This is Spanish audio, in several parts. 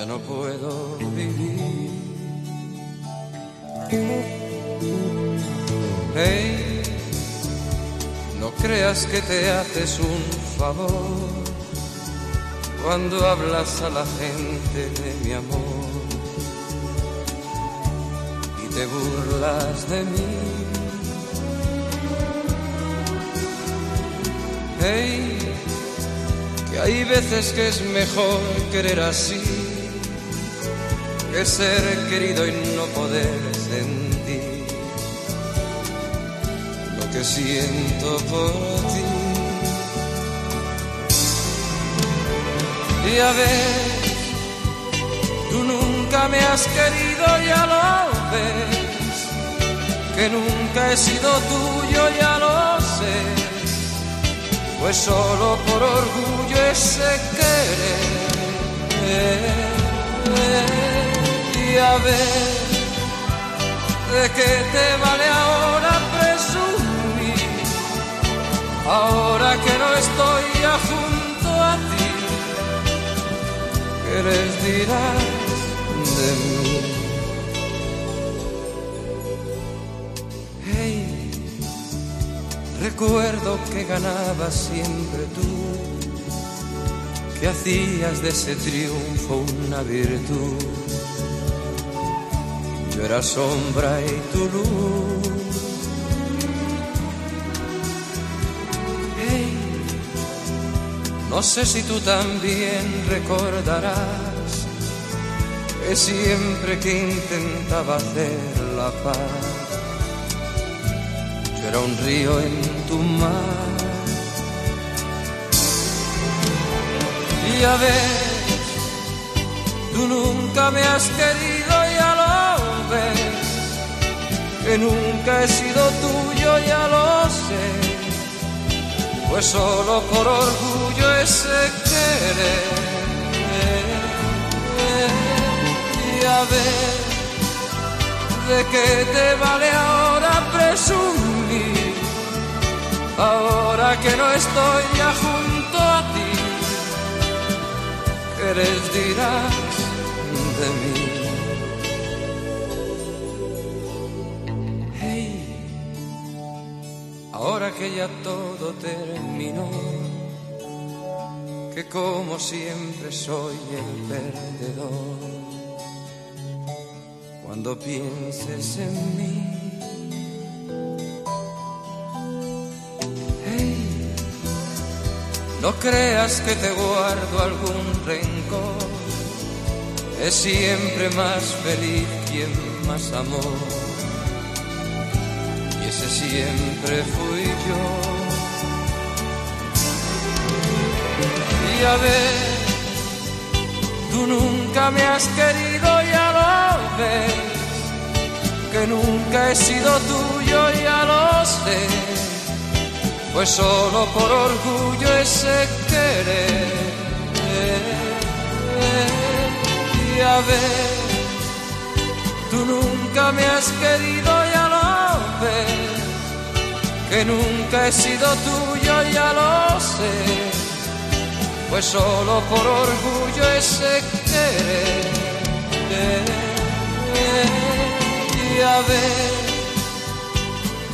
ya no puedo vivir. Hey, no creas que te haces un favor cuando hablas a la gente de mi amor y te burlas de mí. Hey, que hay veces que es mejor querer así que ser querido y no poder sentir lo que siento por ti. Y a ver, tú nunca me has querido, ya lo ves, que nunca he sido tuyo, ya lo sé, pues solo por orgullo ese querer de qué te vale ahora presumir, ahora que no estoy ya junto a ti, ¿qué les dirás de mí? Hey, recuerdo que ganabas siempre tú, que hacías de ese triunfo una virtud era sombra y tu luz. No sé si tú también recordarás que siempre que intentaba hacer la paz, yo era un río en tu mar. Y a ver, tú nunca me has querido, que nunca he sido tuyo, ya lo sé, pues solo por orgullo ese querer. Y a ver, ¿de qué te vale ahora presumir? Ahora que no estoy ya junto a ti, ¿qué les dirás de mí? Ahora que ya todo terminó, que como siempre soy el perdedor. Cuando pienses en mí, hey, no creas que te guardo algún rencor. Es siempre más feliz quien más amó. Ese siempre fui yo. Y a ver, tú nunca me has querido, ya lo ves. Que nunca he sido tuyo, ya lo sé. Pues solo por orgullo ese querer. Y a ver, tú nunca me has querido, ya lo ves. Que nunca he sido tuyo, ya lo sé pues solo por orgullo ese querer. Y a ver,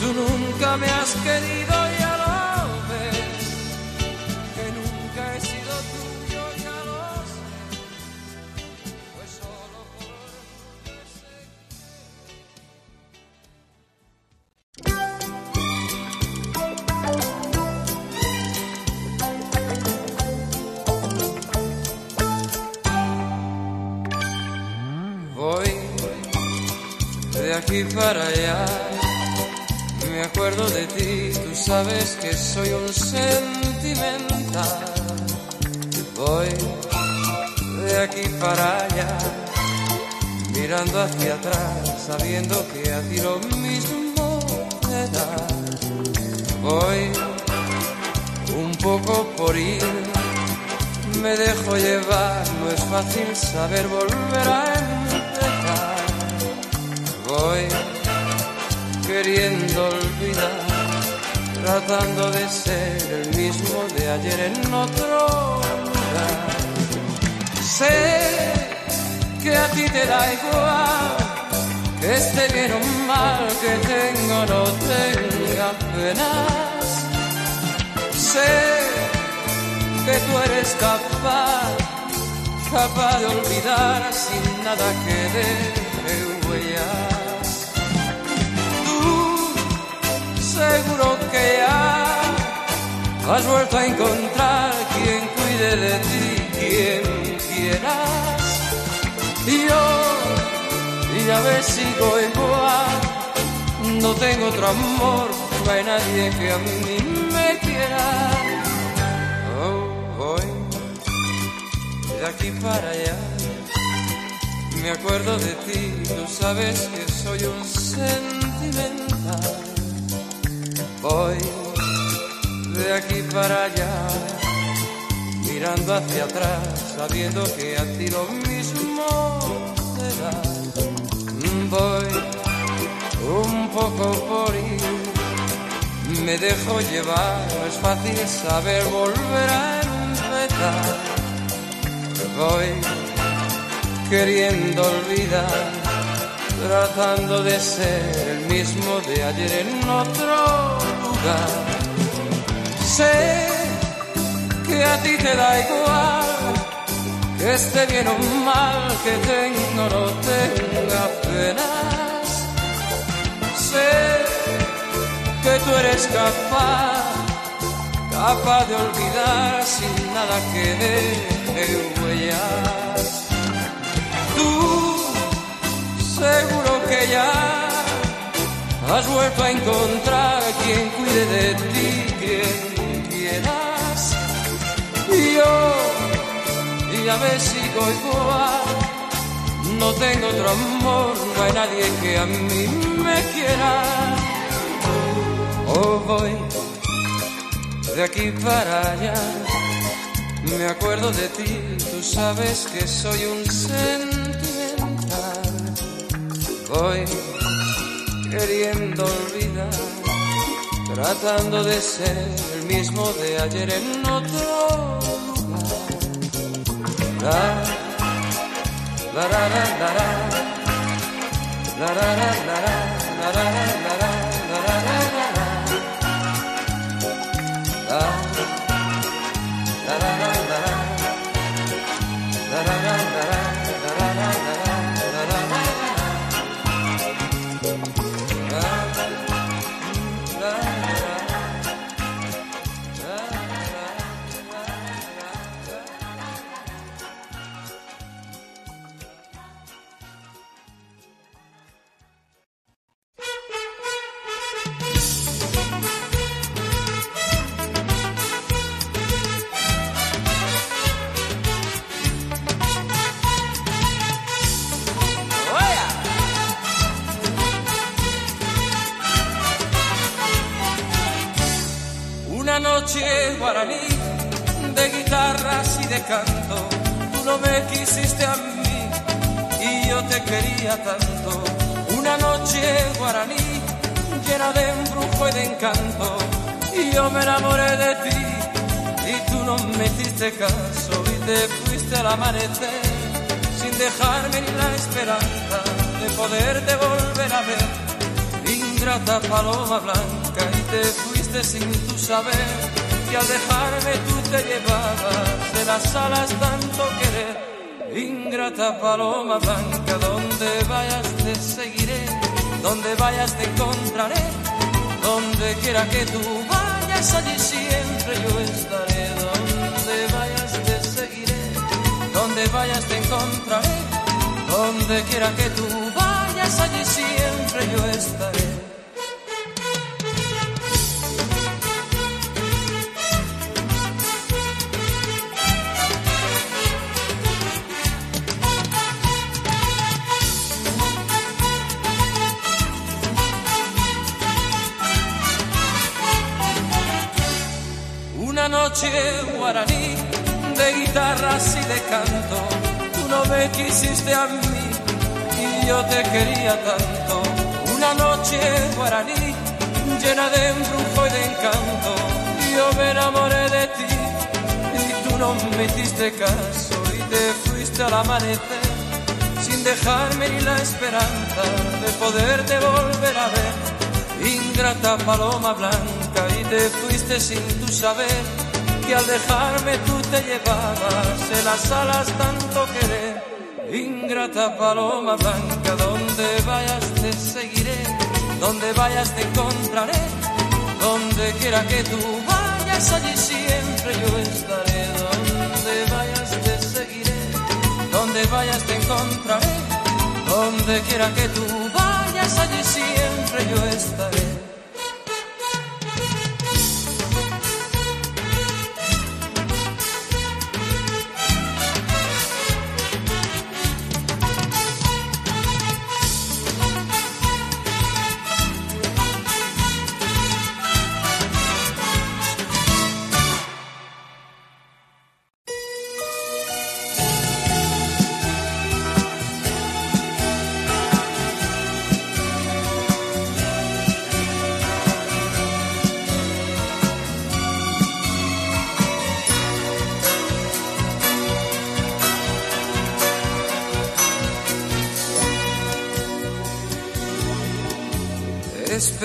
tú nunca me has querido, aquí para allá, me acuerdo de ti, tú sabes que soy un sentimental. Voy de aquí para allá, mirando hacia atrás, sabiendo que a ti lo mismo me da. Voy un poco por ir, me dejo llevar, no es fácil saber volver a. Voy queriendo olvidar, tratando de ser el mismo de ayer en otro lugar. Sé que a ti te da igual, que esté bien o mal, que tengo no tenga penas. Sé que tú eres capaz, capaz de olvidar sin nada que deje huellas. Seguro que ya has vuelto a encontrar quien cuide de ti, quien quieras. Y yo, y ya ves, sigo igual. No tengo otro amor, no hay nadie que a mí me quiera. Oh, voy de aquí para allá. Me acuerdo de ti, tú sabes que soy un sentimental. Voy de aquí para allá, mirando hacia atrás, sabiendo que a ti lo mismo te da. Voy un poco por ir, me dejo llevar, no es fácil saber volver a empezar. Voy queriendo olvidar, tratando de ser el mismo de ayer en otro lugar. Sé que a ti te da igual, que esté bien o mal, que tenga o no tenga penas. Sé que tú eres capaz, capaz de olvidar sin nada que deje huellas. Tú seguro que ya has vuelto a encontrar quien cuide de ti, quien quieras. Y yo, ya ves, sigo igual. No tengo otro amor, no hay nadie que a mí me quiera. Oh, voy de aquí para allá. Me acuerdo de ti, tú sabes que soy un sentimental. Voy queriendo olvidar, tratando de ser el mismo de ayer en otro lugar. La, la, la, la, la, la. La, la, la, la, la, la, la, la, la, de guitarras y de canto, tú no me quisiste a mí y yo te quería tanto. Una noche guaraní llena de embrujo y de encanto, y yo me enamoré de ti y tú no me hiciste caso y te fuiste al amanecer sin dejarme ni la esperanza de poderte volver a ver. Ingrata paloma blanca y te fuiste sin tu saber al dejarme tú te llevabas de las alas tanto querer. Ingrata paloma blanca, donde vayas te seguiré, donde vayas te encontraré, donde quiera que tú vayas allí siempre yo estaré, donde vayas te seguiré, donde vayas te encontraré, donde quiera que tú vayas allí siempre yo estaré. Noche guaraní de guitarras y de canto. Tú no me quisiste a mí y yo te quería tanto. Una noche guaraní llena de embrujo y de encanto. Yo me enamoré de ti y tú no me hiciste caso y te fuiste al amanecer sin dejarme ni la esperanza de poderte volver a ver. Ingrata paloma blanca y te fuiste sin tu saber que al dejarme tú te llevabas en las alas tanto querer. Ingrata paloma blanca, donde vayas te seguiré, donde vayas te encontraré, donde quiera que tú vayas allí siempre yo estaré, donde vayas te seguiré, donde vayas te encontraré, donde quiera que tú vayas allí siempre yo estaré.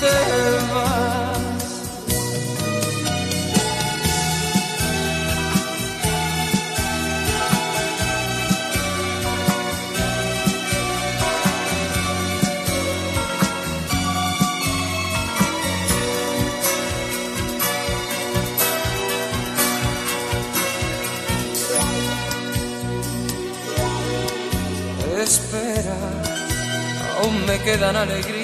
te vas. espera, aún me quedan alegrías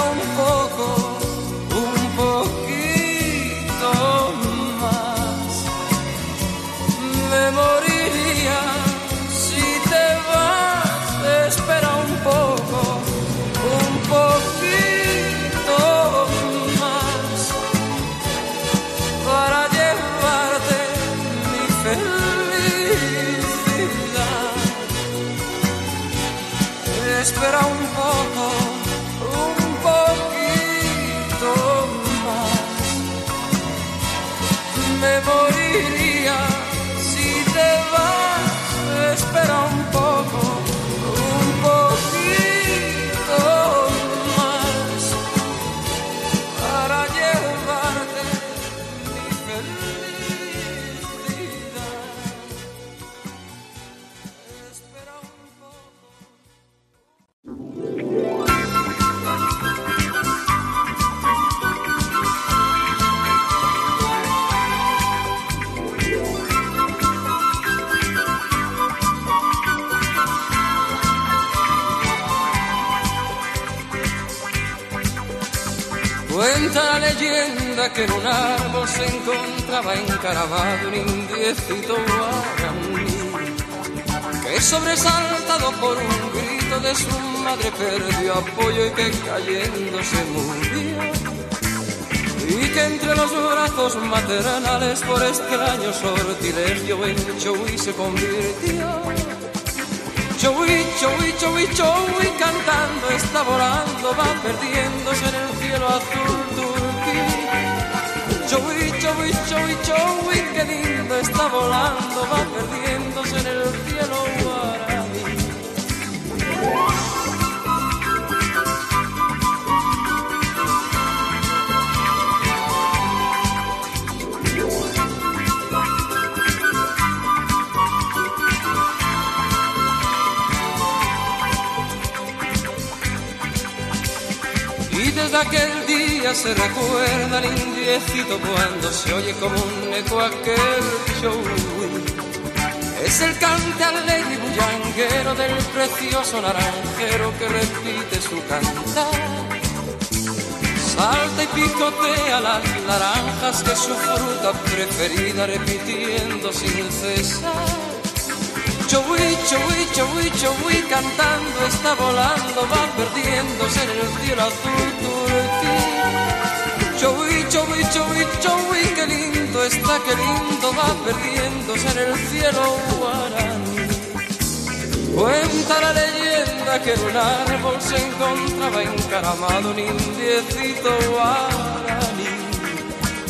moriría si te vas, espera un que en un árbol se encontraba encaravado un indiecito guaraní, que sobresaltado por un grito de su madre perdió apoyo y que cayendo se murió. Y que entre los brazos maternales por extraño sortilegio en y se convirtió. Chowi, chowi, chowi, chowi, cantando está volando, va perdiéndose en el cielo azul Chowi, chowi, chowi, chowi, qué lindo está volando, va perdiéndose en el cielo desde aquel día se recuerda el indiecito cuando se oye como un eco aquel show. Es el cante alegre y bullanguero del precioso naranjero que repite su cantar. Salta y picotea las naranjas que su fruta preferida repitiendo sin cesar. Chowi, chowi, chowi, chowi, cantando está volando, va perdiéndose en el cielo azul. Chowi, chowi, chowi, chowi, qué lindo está, qué lindo va perdiéndose en el cielo guaraní. Cuenta la leyenda que en un árbol se encontraba encaramado un indiecito guaraní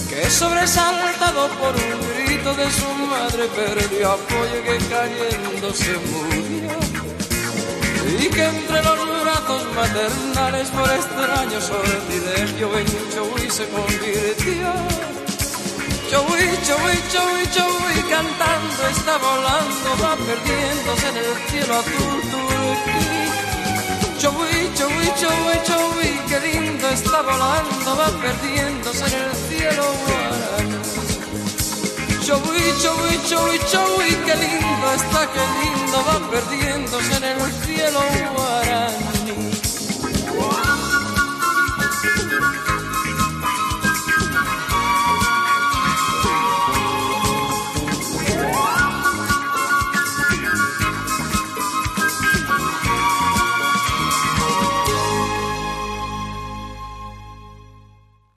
que sobresaltado por un grito de su madre perdió apoyo que cayendo se murió y que entre los brazos maternales por extraños sortilegio en Chowi se convirtió. Chowi, Chowi, Chowi, Chowi cantando está volando va perdiéndose en el cielo azul turquí. Chowi, Chowi, Chowi, Chowi qué lindo está volando va perdiéndose en el cielo guaraní. Chowi, chowi, chowi, chowi, qué lindo está, qué lindo va perdiéndose en el cielo guaraní.